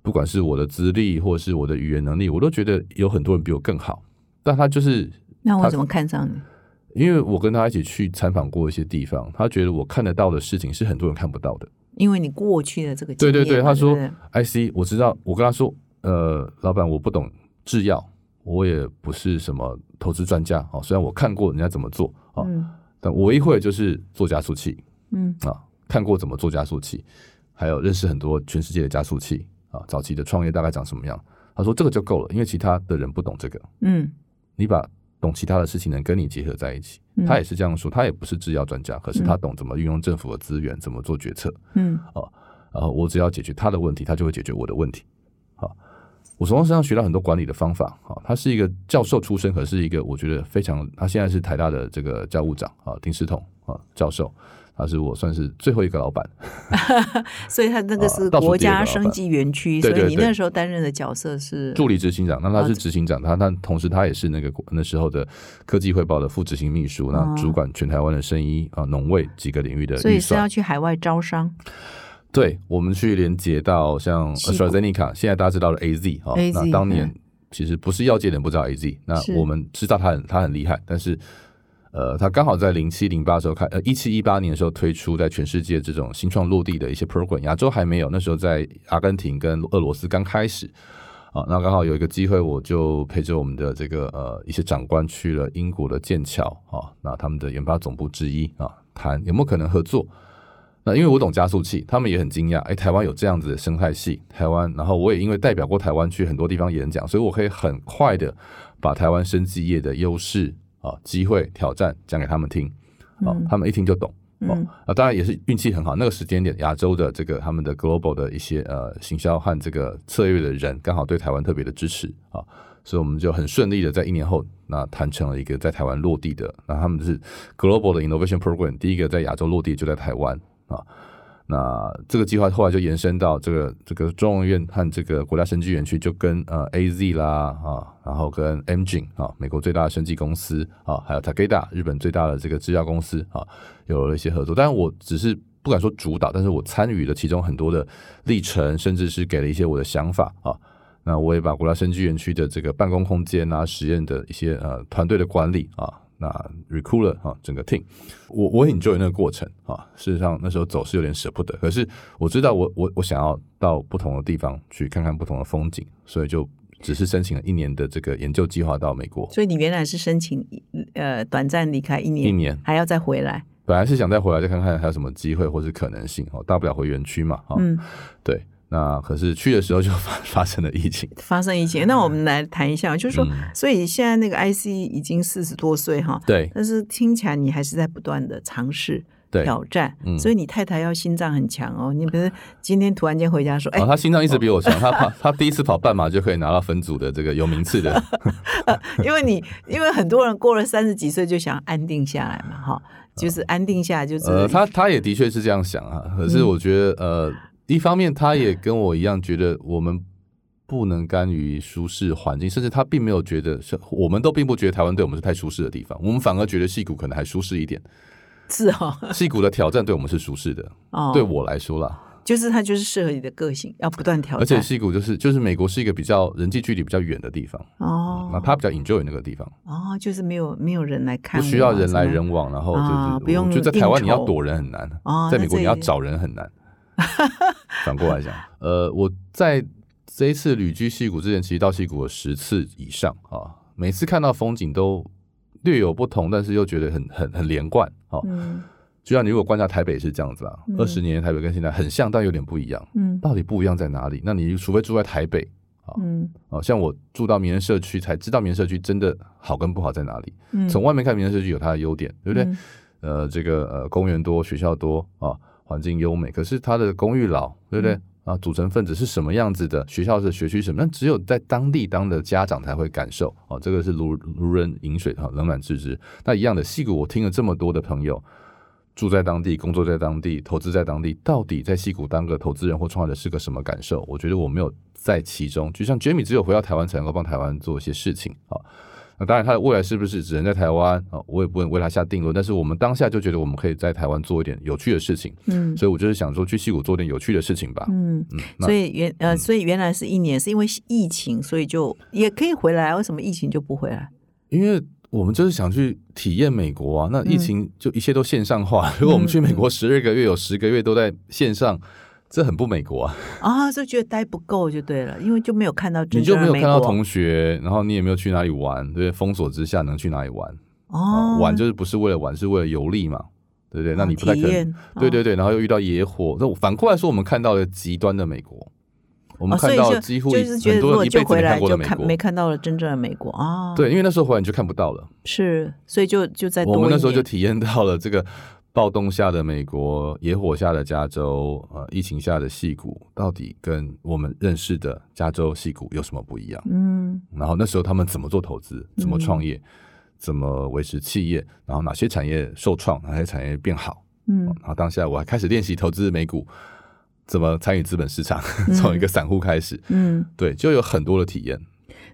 不管是我的资历或是我的语言能力，我都觉得有很多人比我更好。但他就是他那我怎么看上你？因为我跟他一起去参访过一些地方，他觉得我看得到的事情是很多人看不到的。因为你过去的这个对对对，他说 IC，我知道，我跟他说，呃，老板，我不懂制药，我也不是什么投资专家哦，虽然我看过人家怎么做哦，嗯但我一会就是做加速器嗯啊，看过怎么做加速器，还有认识很多全世界的加速器啊，早期的创业大概长什么样。他说这个就够了，因为其他的人不懂这个，嗯你把懂其他的事情能跟你结合在一起。嗯他也是这样说，他也不是制药专家，可是他懂怎么运用政府的资源，怎么做决策。嗯然后我只要解决他的问题，他就会解决我的问题。好，我从他身上学到很多管理的方法。好，他是一个教授出身，可是一个我觉得非常，他现在是台大的这个教务长啊，丁世彤啊教授，他是我算是最后一个老板。所以他那个是国家生技园区，所以你那时候担任的角色是助理执行长，那他哦是执行长，他他同时他也是那个那时候的科技汇报的副执行秘书，那哦主管全台湾的生医啊、农卫几个领域的所以是要。去海外招商。对，我们去连接到像西谷 AstraZeneca，现在大家知道了 AZ 啊、那当年嗯其实不是药界的人不知道 AZ，那我们知道他很他很厉害，但是呃，他刚好在零七零八时候开，呃一七一八年的时候推出在全世界这种新创落地的一些 program，亚洲还没有，那时候在阿根廷跟俄罗斯刚开始。啊，那刚好有一个机会，我就陪着我们的这个呃一些长官去了英国的剑桥啊，那他们的研发总部之一啊，谈有没有可能合作。那因为我懂加速器，他们也很惊讶，哎，台湾有这样子的生态系，台湾，然后我也因为代表过台湾去很多地方演讲，所以我可以很快的把台湾生技业的优势啊、机会、挑战讲给他们听，哦，他们一听就懂。啊，当然也是运气很好，那个时间点，亚洲的这个他们的 global 的一些呃行销和这个策略的人，刚好对台湾特别的支持啊，所以我们就很顺利的在一年后，那谈成了一个在台湾落地的，那他们是 global 的 innovation program，第一个在亚洲落地就在台湾啊。那这个计划后来就延伸到这个这个中研院和这个国家生技园区，就跟呃 A Z 啦啊，然后跟 M G 啊，美国最大的生技公司啊，还有 Takeda 日本最大的这个制药公司啊，有了一些合作。但我只是不敢说主导，但是我参与了其中很多的历程，甚至是给了一些我的想法啊。那我也把国家生技园区的这个办公空间啊、实验的一些呃团队的管理啊，那了啊整个 team，我我很 enjoy 那个过程啊。事实上那时候走是有点舍不得，可是我知道我我我想要到不同的地方去看看不同的风景，所以就只是申请了一年的这个研究计划到美国。所以你原来是申请呃短暂离开一年，一年还要再回来。本来是想再回来再看看还有什么机会或是可能性哦，大不了回园区嘛哈。嗯，对，那可是去的时候就 发发生了疫情。发生疫情，那我们来谈一下，就是说，嗯所以现在那个 IC 已经四十多岁哈，对但是听起来你还是在不断的尝试。挑战，嗯所以你太太要心脏很强哦。你不是 今天突然间回家说，哎、哦，他心脏一直比我强，他跑他第一次跑半马就可以拿到分组的这个有名次的。因为你因为很多人过了三十几岁就想安定下来嘛，哈，就是安定下来就是、呃，他他也的确是这样想啊，可是我觉得呃，一方面他也跟我一样觉得我们。不能甘于舒适环境，甚至他并没有觉得，是我们都并不觉得台湾对我们是太舒适的地方，我们反而觉得戏谷可能还舒适一点。是哦，戏谷的挑战对我们是舒适的，哦，对我来说啦，就是它就是适合你的个性，要不断挑而且战。戏谷就是就是美国是一个比较人际距离比较远的地方，哦那他比较 enjoy 那个地方，哦，就是没有没有人来看不需要人来人往，然后就是、啊不用就在台湾你要躲人很难，哦在美国你要找人很难。反过来讲，呃，我在这一次旅居溪谷之前，其实到溪谷有十次以上啊，每次看到风景都略有不同，但是又觉得很很很连贯哦。嗯就像你如果观察台北是这样子啊，嗯二十年前台北跟现在很像，但有点不一样。嗯到底不一样在哪里？那你除非住在台北嗯哦，像我住到民生社区才知道民生社区真的好跟不好在哪里。嗯，从外面看民生社区有它的优点，对不对？嗯呃，这个呃公园多，学校多啊，环境优美。可是它的公寓老，对不对？嗯啊，组成分子是什么样子的？学校是学区什么？那只有在当地当的家长才会感受哦。这个是如如人饮水哈，冷暖自知。那一样的，戏谷我听了这么多的朋友。住在当地，工作在当地，投资在当地，到底在戏谷当个投资人或创业者是个什么感受？我觉得我没有在其中。就像 Jamie 只有回到台湾才能够帮台湾做一些事情啊。那当然，他的未来是不是只能在台湾啊？我也不能为他下定论。但是我们当下就觉得我们可以在台湾做一点有趣的事情，嗯所以我就是想说去戏谷做点有趣的事情吧。嗯，嗯，所以原呃，所以原来是一年，是因为疫情，所以就也可以回来。为什么疫情就不回来？因为我们就是想去体验美国啊，那疫情就一切都线上化。如果我们去美国十二个月，有十个月都在线上，这很不美国啊！啊，就觉得待不够就对了，因为就没有看到真你就没有看到同学，然后你也没有去哪里玩，对不对？封锁之下能去哪里玩？哦，玩就是不是为了玩，是为了游历嘛，对不对？那你不太可能。对对对，然后又遇到野火，那反过来说，我们看到了极端的美国，我们看到几乎就是觉很得如果就多人一辈子没回来就看过的美国。看没看到了真正的美国啊，，对，因为那时候回来你就看不到了。是，所以就就在我们那时候就体验到了这个暴动下的美国、野火下的加州、呃，疫情下的戏谷，到底跟我们认识的加州戏谷有什么不一样？嗯。然后那时候他们怎么做投资，怎么创业，怎么维持企业，然后哪些产业受创，哪些产业变好。嗯。然后当下我还开始练习投资美股，怎么参与资本市场，从一个散户开始，嗯，对，就有很多的体验。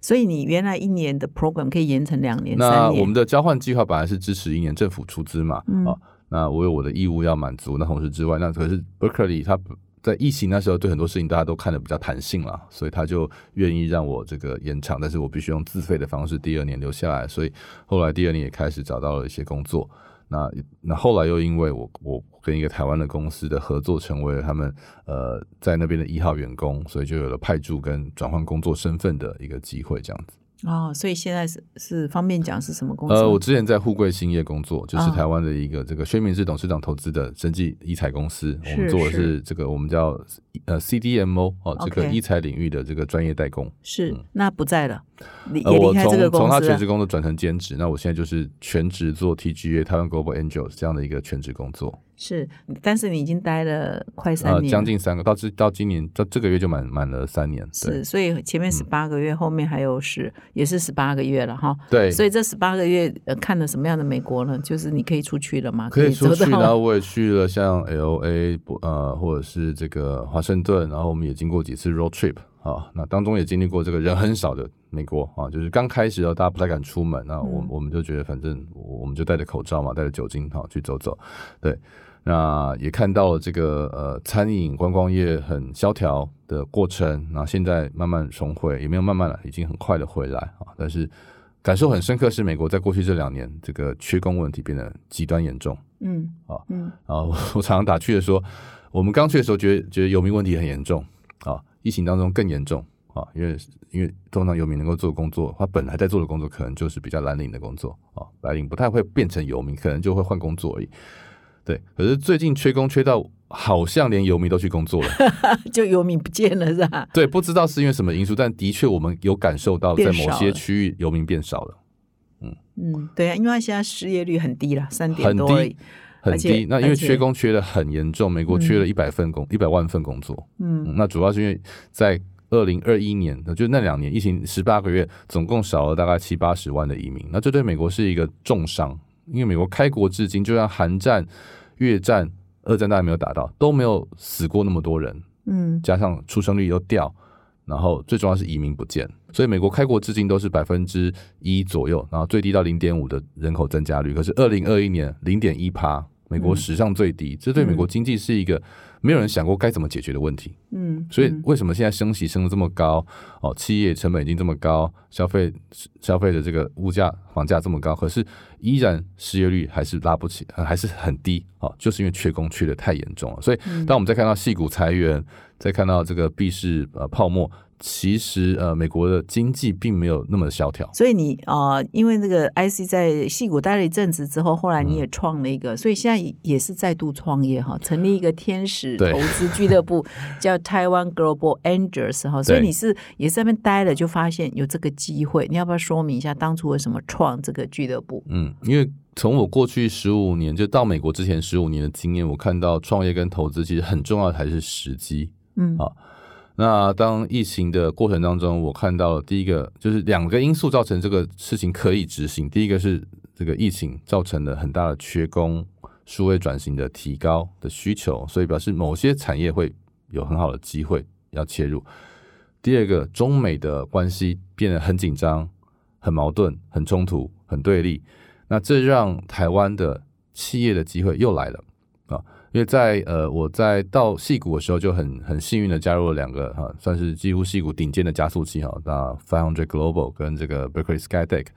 所以你原来一年的 program 可以延成两年、那三年，我们的交换计划本来是支持一年政府出资嘛，嗯。啊，那我有我的义务要满足。那同时之外，那可是 Berkeley 他在疫情那时候对很多事情大家都看得比较弹性了，所以他就愿意让我这个延长，但是我必须用自费的方式第二年留下来。所以后来第二年也开始找到了一些工作。那那后来又因为我我跟一个台湾的公司的合作，成为了他们呃在那边的一号员工，所以就有了派驻跟转换工作身份的一个机会，这样子。哦，所以现在是是方便讲是什么公司？呃，我之前在富贵兴业工作，就是啊。台湾的一个这个薛明志董事长投资的生技医材公司，是我们做的是是这个我们叫呃 CDMO 哦，这个医材领域的这个专业代工。是那不在了，离呃，我从从他全职工作转成兼职，那我现在就是全职做 TGA 台湾 Global Angels 这样的一个全职工作，是，但是你已经待了快三呃，年了，将近三个，到这到今年到这个月就满满了三年，是，所以前面十八个月，后面还有十，也是十八个月了哈。对，所以这十八个月，呃，看了什么样的美国呢？就是你可以出去了吗？可以出去，然后我也去了像 L A 不呃，或者是这个华盛顿，然后我们也经过几次 road trip 啊，那当中也经历过这个人很少的美国啊，就是刚开始的时候大家不太敢出门，那我、嗯我们就觉得反正我我们就戴着口罩嘛，带着酒精哈、去走走，对，那也看到了这个呃餐饮观光业很萧条的过程，那现在慢慢重回，也没有慢慢了，已经很快的回来啊，但是。感受很深刻是，美国在过去这两年，这个缺工问题变得极端严重。嗯啊嗯啊，我我常常打趣的说，我们刚去的时候觉得觉得游民问题很严重啊，疫情当中更严重啊，因为因为通常游民能够做的工作，他本来在做的工作可能就是比较蓝领的工作啊，白领不太会变成游民，可能就会换工作而已。对，可是最近缺工缺到好像连游民都去工作了。就游民不见了是吧？对，不知道是因为什么因素，但的确我们有感受到，在某些区域游民变少了。嗯嗯，对啊，因为他现在失业率很低了，三点很低多。很而且低，那因为缺工缺的很严重，美国缺了一百份工一百万份工作，嗯嗯，那主要是因为在二零二一年，就那两年疫情十八个月，总共少了大概七八十万的移民，那这对美国是一个重伤，因为美国开国至今，就像韩战、越战、二战，大家没有打到，都没有死过那么多人，嗯。加上出生率又掉，然后最重要是移民不见，所以美国开国至今都是百分之一左右，然后最低到零点五的人口增加率，可是二零二一年零点一趴美国史上最低，这对美国经济是一个没有人想过该怎么解决的问题。嗯，所以为什么现在升息升的这么高？哦，企业成本已经这么高，消费消费的这个物价房价这么高，可是依然失业率还是拉不起，还是很低。哦，就是因为缺工缺的太严重了。所以当我们在看到细股裁员，再看到这个币市呃泡沫。其实呃，美国的经济并没有那么萧条，所以你啊，因为那个 IC 在戏谷待了一阵子之后，后来你也创了一个，所以现在也是再度创业哈，成立一个天使投资俱乐部，叫台湾 Global Angels 哈，所以你是也在那边待了，就发现有这个机会，你要不要说明一下当初为什么创这个俱乐部？嗯，因为从我过去十五年就到美国之前十五年的经验，我看到创业跟投资其实很重要的还是时机，嗯。啊。那当疫情的过程当中，我看到了第一个就是两个因素造成这个事情可以执行。第一个是这个疫情造成了很大的缺工，数位转型的提高的需求，所以表示某些产业会有很好的机会要切入。第二个，中美的关系变得很紧张、很矛盾、很冲突、很对立，那这让台湾的企业的机会又来了啊。因为在呃，我在到戏谷的时候就很很幸运的加入了两个哈，算是几乎戏谷顶尖的加速器哈，那 Five Hundred Global 跟这个 Berkeley Skytech。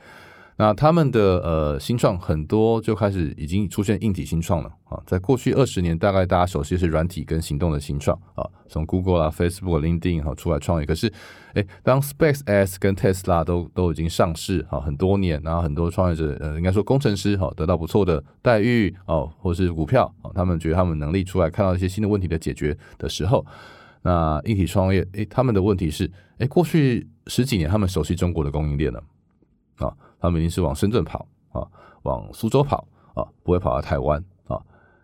那他们的呃新创很多就开始已经出现硬体新创了啊，在过去二十年，大概大家熟悉是软体跟行动的新创啊，从 Google 啊、Facebook、LinkedIn 哈出来创业。可是，哎，当 SpaceX 跟 Tesla 都都已经上市啊很多年，然后很多创业者呃应该说工程师哈得到不错的待遇哦，或是股票啊，他们觉得他们能力出来看到一些新的问题的解决的时候，那硬体创业哎他们的问题是哎过去十几年他们熟悉中国的供应链了啊。他们一定是往深圳跑啊，往苏州跑啊，不会跑到台湾啊。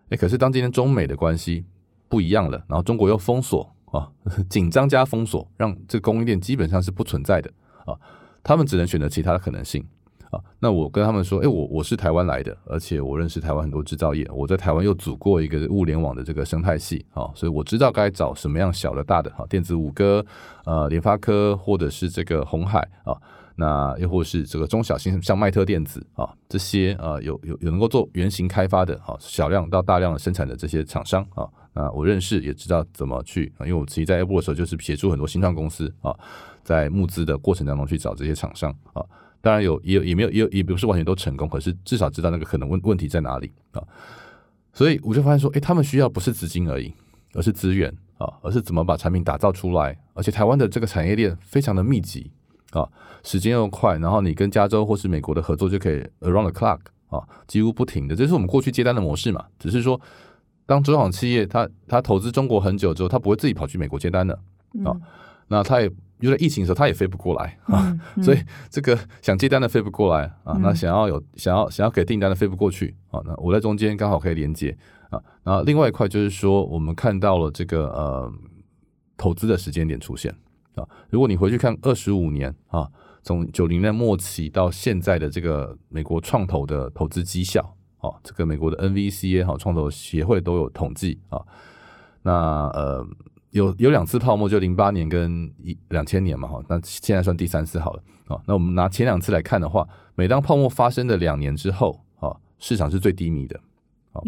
哎，可是当今天中美的关系不一样了，然后中国又封锁啊，紧张加封锁，让这个供应链基本上是不存在的啊。他们只能选择其他的可能性啊。那我跟他们说，哎，我我是台湾来的，而且我认识台湾很多制造业，我在台湾又组过一个物联网的这个生态系啊，所以我知道该找什么样小的、大的哈，电子五哥、呃，联发科或者是这个红海啊。那又或是这个中小型像迈特电子啊这些啊有有有能够做原型开发的啊小量到大量的生产的这些厂商啊那我认识也知道怎么去啊因为我自己在 Apple 的时候就是协助很多新创公司啊在募资的过程当中去找这些厂商啊当然有也也没有也也不是完全都成功可是至少知道那个可能问问题在哪里啊所以我就发现说诶，他们需要不是资金而已而是资源啊而是怎么把产品打造出来而且台湾的这个产业链非常的密集。啊，时间又快，然后你跟加州或是美国的合作就可以 around the clock 啊，几乎不停的，这是我们过去接单的模式嘛。只是说，当中小企业他他投资中国很久之后，他不会自己跑去美国接单的啊。那他也因为疫情的时候，他也飞不过来啊，所以这个想接单的飞不过来啊，那想要有想要想要给订单的飞不过去啊。那我在中间刚好可以连接啊。然后另外一块就是说，我们看到了这个呃投资的时间点出现。啊，如果你回去看二十五年啊，从九零年末期到现在的这个美国创投的投资绩效啊，这个美国的 NVC 也好，创投协会都有统计啊。那呃，有有两次泡沫，就零八年跟一两千年嘛哈，那现在算第三次好了啊。那我们拿前两次来看的话，每当泡沫发生的两年之后啊，市场是最低迷的。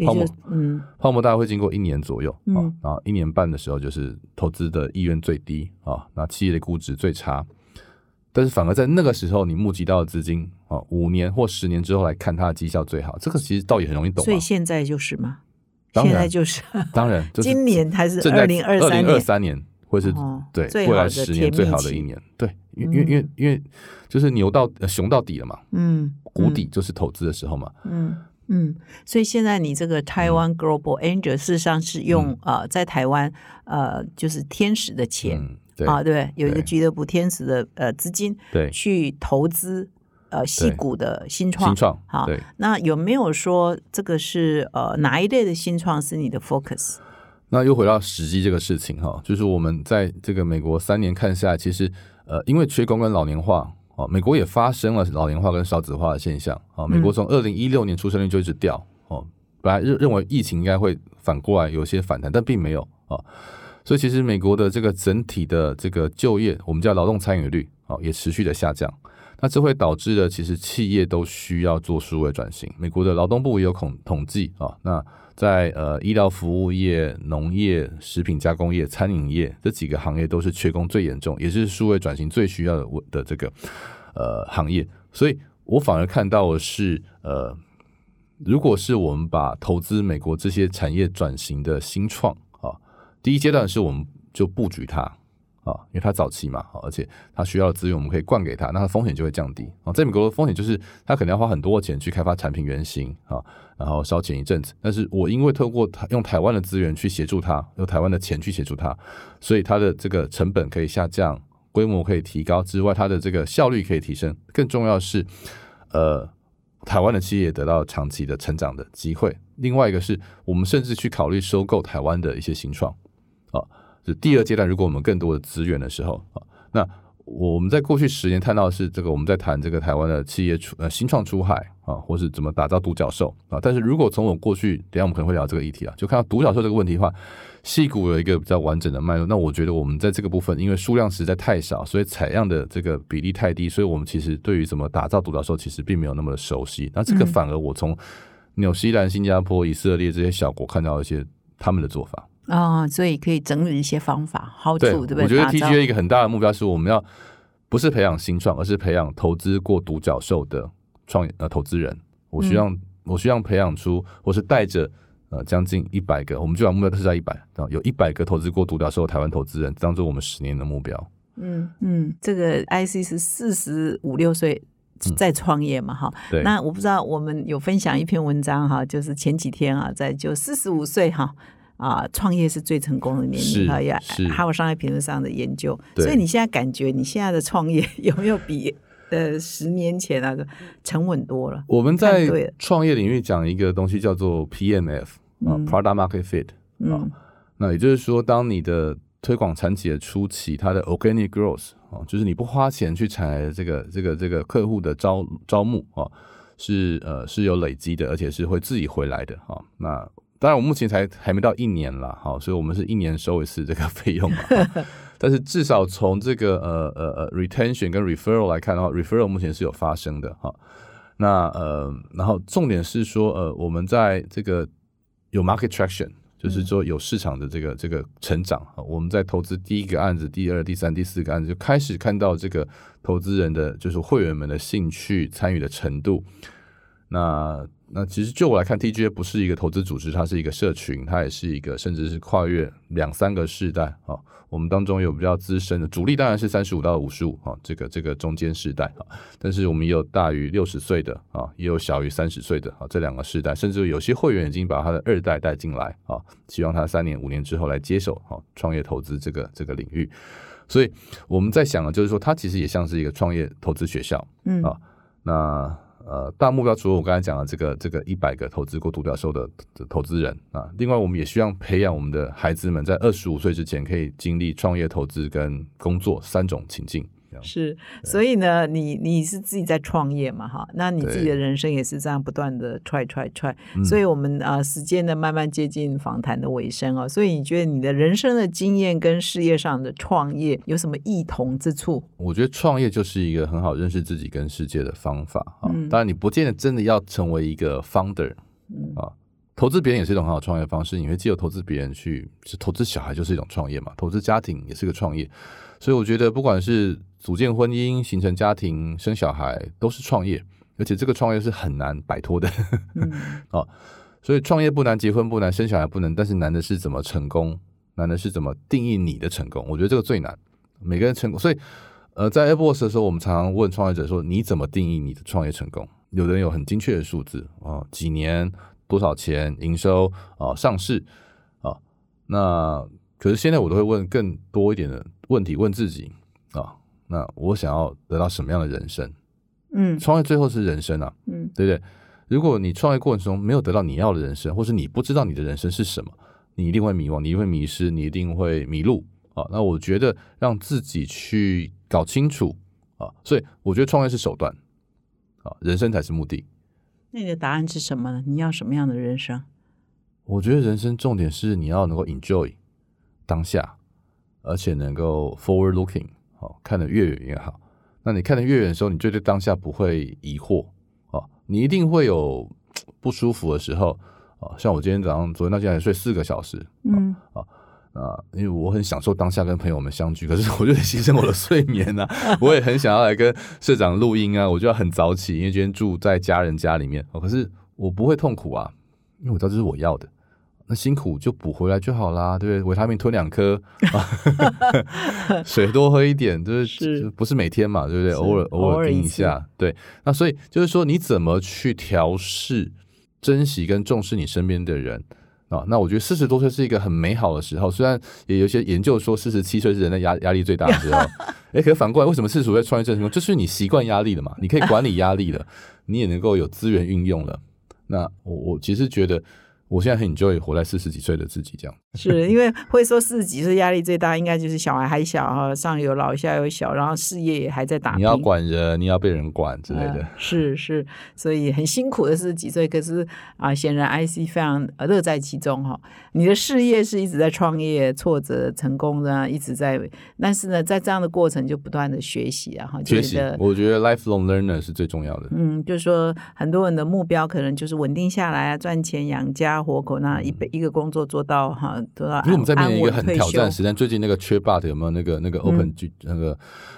泡沫，嗯，泡沫大概会经过一年左右啊，然后一年半的时候就是投资的意愿最低啊，那企业的估值最差，但是反而在那个时候你募集到的资金啊，五年或十年之后来看它的绩效最好，这个其实倒也很容易懂。所以现在就是吗？现在就是，当然，今年还是二零二三年，二三年会是对未来十年最好的一年，对，因为因为因为就是牛到熊到底了嘛，嗯，谷底就是投资的时候嘛，嗯。嗯，所以现在你这个台湾 Global Angel 事实上是用呃在台湾呃就是天使的钱啊，对，有一个俱乐部天使的呃资金对去投资呃戏股的新创新创好，那有没有说这个是呃哪一类的新创是你的 focus？那又回到时机这个事情哈，就是我们在这个美国三年看下来，其实呃因为缺工跟老年化。哦，美国也发生了老龄化跟少子化的现象。啊，美国从二零一六年出生率就一直掉。哦，本来认认为疫情应该会反过来有些反弹，但并没有。啊，所以其实美国的这个整体的这个就业，我们叫劳动参与率，啊，也持续的下降。那这会导致的，其实企业都需要做数位转型。美国的劳动部也有统统计啊，那在呃医疗服务业、农业、食品加工业、餐饮业这几个行业都是缺工最严重，也是数位转型最需要的的这个呃行业。所以我反而看到的是，呃，如果是我们把投资美国这些产业转型的新创啊，第一阶段是我们就布局它。啊，因为它早期嘛，而且它需要的资源我们可以灌给他，那它风险就会降低啊。在美国的风险就是它可能要花很多钱去开发产品原型啊，然后烧钱一阵子。但是我因为透过用台湾的资源去协助它，用台湾的钱去协助它，所以它的这个成本可以下降，规模可以提高之外，它的这个效率可以提升。更重要是，呃，台湾的企业得到长期的成长的机会。另外一个是我们甚至去考虑收购台湾的一些新创啊。第二阶段，如果我们更多的资源的时候啊，那我们在过去十年看到的是这个，我们在谈这个台湾的企业出呃新创出海啊，或是怎么打造独角兽啊。但是如果从我过去，等下我们可能会聊这个议题啊，就看到独角兽这个问题的话，戏股有一个比较完整的脉络。那我觉得我们在这个部分，因为数量实在太少，所以采样的这个比例太低，所以我们其实对于怎么打造独角兽，其实并没有那么的熟悉。那这个反而我从纽西兰、新加坡、以色列这些小国看到一些他们的做法。啊，所以可以整理一些方法，好处对不对？我觉得 TGA 一个很大的目标是我们要不是培养新创，而是培养投资过独角兽的创呃投资人。我希望我希望培养出，我是带着呃将近一百个，我们就把目标设在一百，有一百个投资过独角兽台湾投资人，当做我们十年的目标。嗯嗯，这个 IC 是四十五六岁在创业嘛，哈。对。那我不知道我们有分享一篇文章哈，就是前几天啊，在就四十五岁哈。啊，创业是最成功的年龄，还有，哈佛商业评论上的研究。所以你现在感觉你现在的创业有没有比呃十年前那个沉稳多了？我们在创业领域讲一个东西叫做 PMF 啊，Product Market Fit 啊，那也就是说，当你的推广产企的初期，它的 Organic Growth 啊，就是你不花钱去采这个这个这个客户的招招募啊，是呃是有累积的，而且是会自己回来的啊。那当然，我目前才还没到一年啦，哈，所以我们是一年收一次这个费用嘛。但是至少从这个呃呃呃 retention 跟 referral 来看的话，referral 目前是有发生的哈。那呃，然后重点是说呃，我们在这个有 market traction，就是说有市场的这个这个成长。我们在投资第一个案子、第二、第三、第四个案子，就开始看到这个投资人的就是会员们的兴趣、参与的程度。那那其实就我来看，TGA 不是一个投资组织，它是一个社群，它也是一个甚至是跨越两三个世代啊。我们当中有比较资深的主力，当然是三十五到五十五啊，这个这个中间世代啊。但是我们也有大于六十岁的啊，也有小于三十岁的啊，这两个世代，甚至有些会员已经把他的二代带进来啊，希望他三年五年之后来接手啊，创业投资这个这个领域。所以我们在想的就是说，它其实也像是一个创业投资学校，嗯啊，那。呃，大目标除了我刚才讲的这个这个一百个投资过独角兽的投资人啊，另外我们也希望培养我们的孩子们在二十五岁之前可以经历创业、投资跟工作三种情境。是，所以呢，你你是自己在创业嘛，哈，那你自己的人生也是这样不断的 try try try，所以我们啊，时间呢慢慢接近访谈的尾声哦，所以你觉得你的人生的经验跟事业上的创业有什么异同之处？我觉得创业就是一个很好认识自己跟世界的方法啊，当然你不见得真的要成为一个 founder 啊，投资别人也是一种很好创业方式，你会既有投资别人去，是投资小孩就是一种创业嘛，投资家庭也是个创业，所以我觉得不管是组建婚姻、形成家庭、生小孩，都是创业，而且这个创业是很难摆脱的。哦，所以创业不难，结婚不难，生小孩不难，但是难的是怎么成功，难的是怎么定义你的成功。我觉得这个最难。每个人成功，所以呃，在 a i r b o s 的时候，我们常常问创业者说：“你怎么定义你的创业成功？”有的人有很精确的数字啊，几年、多少钱、营收啊、上市啊。那可是现在我都会问更多一点的问题，问自己啊。那我想要得到什么样的人生？嗯，创业最后是人生啊，嗯，对不对？如果你创业过程中没有得到你要的人生，或是你不知道你的人生是什么，你一定会迷惘，你一定会迷失，你一定会迷路啊。那我觉得让自己去搞清楚啊，所以我觉得创业是手段啊，人生才是目的。那你的答案是什么呢？你要什么样的人生？我觉得人生重点是你要能够 enjoy 当下，而且能够 forward looking。好，看得越远越好。那你看得越远的时候，你绝对当下不会疑惑哦，你一定会有不舒服的时候啊，像我今天早上昨天到现在睡四个小时，嗯啊，因为我很享受当下跟朋友们相聚，可是我就得牺牲我的睡眠呐、我也很想要来跟社长录音啊，我就要很早起，因为今天住在家人家里面。哦，可是我不会痛苦啊，因为我知道这是我要的。那辛苦就补回来就好啦，对不对？维他命吞两颗，啊水多喝一点，就是不是每天嘛，对不对？偶尔偶偶尔尔盯一下，对。那所以就是说，你怎么去调试、珍惜跟重视你身边的人？啊，那我觉得四十多岁是一个很美好的时候，虽然也有一些研究说四十七岁是人的压压力最大的时候，哎，可是反过来，为什么四十五岁创业最成功？就是你习惯压力了嘛，你可以管理压力了，你也能够有资源运用了。那我我其实觉得，我现在很 enjoy 活在四十几岁的自己这样。是因为会说四十几岁压力最大，应该就是小孩还小哈，上有老下有小，然后事业也还在打拼。你要管人，你要被人管之类的。呃是是，所以很辛苦的四十几岁，可是啊，显然 IC 非常呃乐在其中哈。你的事业是一直在创业、挫折、成功的、啊，一直在，但是呢，在这样的过程就不断的学习啊，哈，学习我觉得 lifelong learner 是最重要的。嗯，就是说很多人的目标可能就是稳定下来啊，赚钱养家活口，那一辈一个工作做到哈，做到因为我们在面临一个很挑战的时代，最近那个缺 bot 有没有那个那个 Open G、那个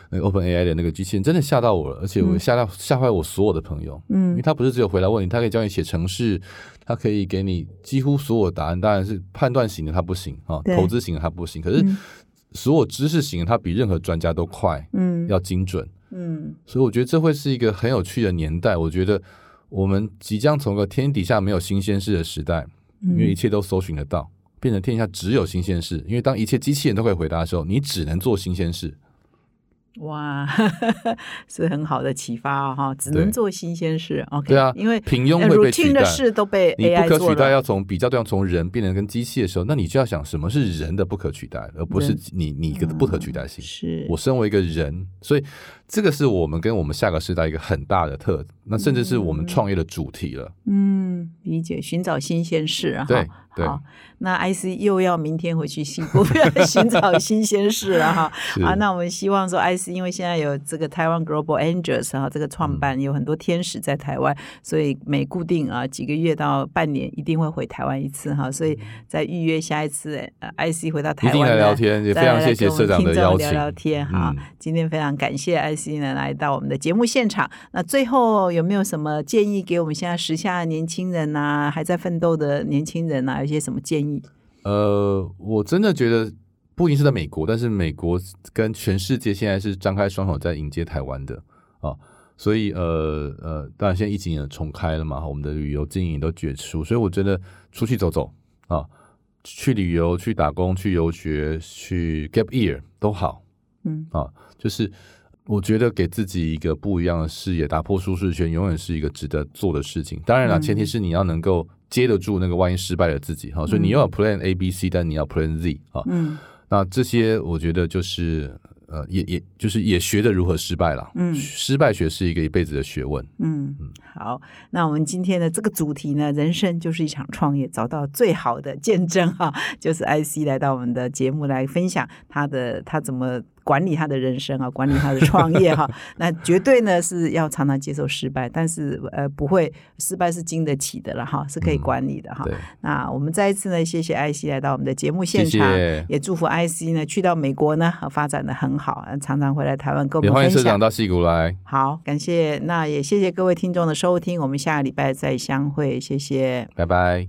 那个 Open AI 的那个机器人，真的吓到我了，而且我吓到、吓坏我所有的朋友。嗯因为嗯他不是只有回答问题，他可以教你写程式，他可以给你几乎所有答案。当然是判断型的他不行啊，投资型的他不行。可是嗯所有知识型的他比任何专家都快，嗯要精准。嗯所以我觉得这会是一个很有趣的年代。我觉得我们即将从个天底下没有新鲜事的时代，因为一嗯，切都搜寻得到，变成天下只有新鲜事。因为当一切机器人都可以回答的时候，你只能做新鲜事。哇，是很好的启发哦哈，只能做新鲜事，OK，对啊因为平庸呃会被取代的。事都被你不 AI 可取代，要从比较对象从人变成跟机器的时候，那你就要想什么是人的不可取代，而不是你你的不可取代性。是我身为一个人，所以这个是我们跟我们下个时代一个很大的特，那甚至是我们创业的主题了。嗯，理解，寻找新鲜事啊，对哈对好，那 IC 又要明天回去西部 寻找新鲜事了哈。是啊，那我们希望说 IC，因为现在有这个台湾 Global Angels 哈，这个创嗯办有很多天使在台湾，所以每固定啊几个月到半年一定会回台湾一次哈，所以在预约下一次呃 IC 回到台嗯一定湾呢来聊天，也非常谢谢社长的邀请。聊聊天哈。嗯今天非常感谢 IC 呢来到我们的节目现场。那最后有没有什么建议给我们现在时下年轻人呐、还在奋斗的年轻人呐、有些什么建议？呃，我真的觉得不一定是在美国，但是美国跟全世界现在是张开双手在迎接台湾的啊。所以呃呃，当然现在疫情也重开了嘛，我们的旅游经营都结束，所以我觉得出去走走啊，去旅游、去打工、去游学、去 gap year 都好嗯啊，就是。我觉得给自己一个不一样的视野，打破舒适圈，永远是一个值得做的事情。当然了，嗯前提是你要能够接得住那个万一失败的自己哈。所以你要有 Plan A、B、C，但你要 Plan Z 啊。嗯那这些我觉得就是呃，也也就是也学着如何失败了。嗯失败学是一个一辈子的学问。嗯，好，那我们今天的这个主题呢，人生就是一场创业，找到最好的见证哈，就是 IC 来到我们的节目来分享他的他怎么。管理他的人生啊，管理他的创业哈，那绝对呢是要常常接受失败，但是呃不会失败是经得起的了哈，是可以管理的哈。对，那我们再一次呢，谢谢 IC 来到我们的节目现谢场，谢。也祝福 IC 呢去到美国呢呃发展的很好，呃常常回来台湾跟我也们分享。欢迎社长到戏谷来。好，感谢，那也谢谢各位听众的收听，我们下个礼拜再相会，谢谢。拜拜。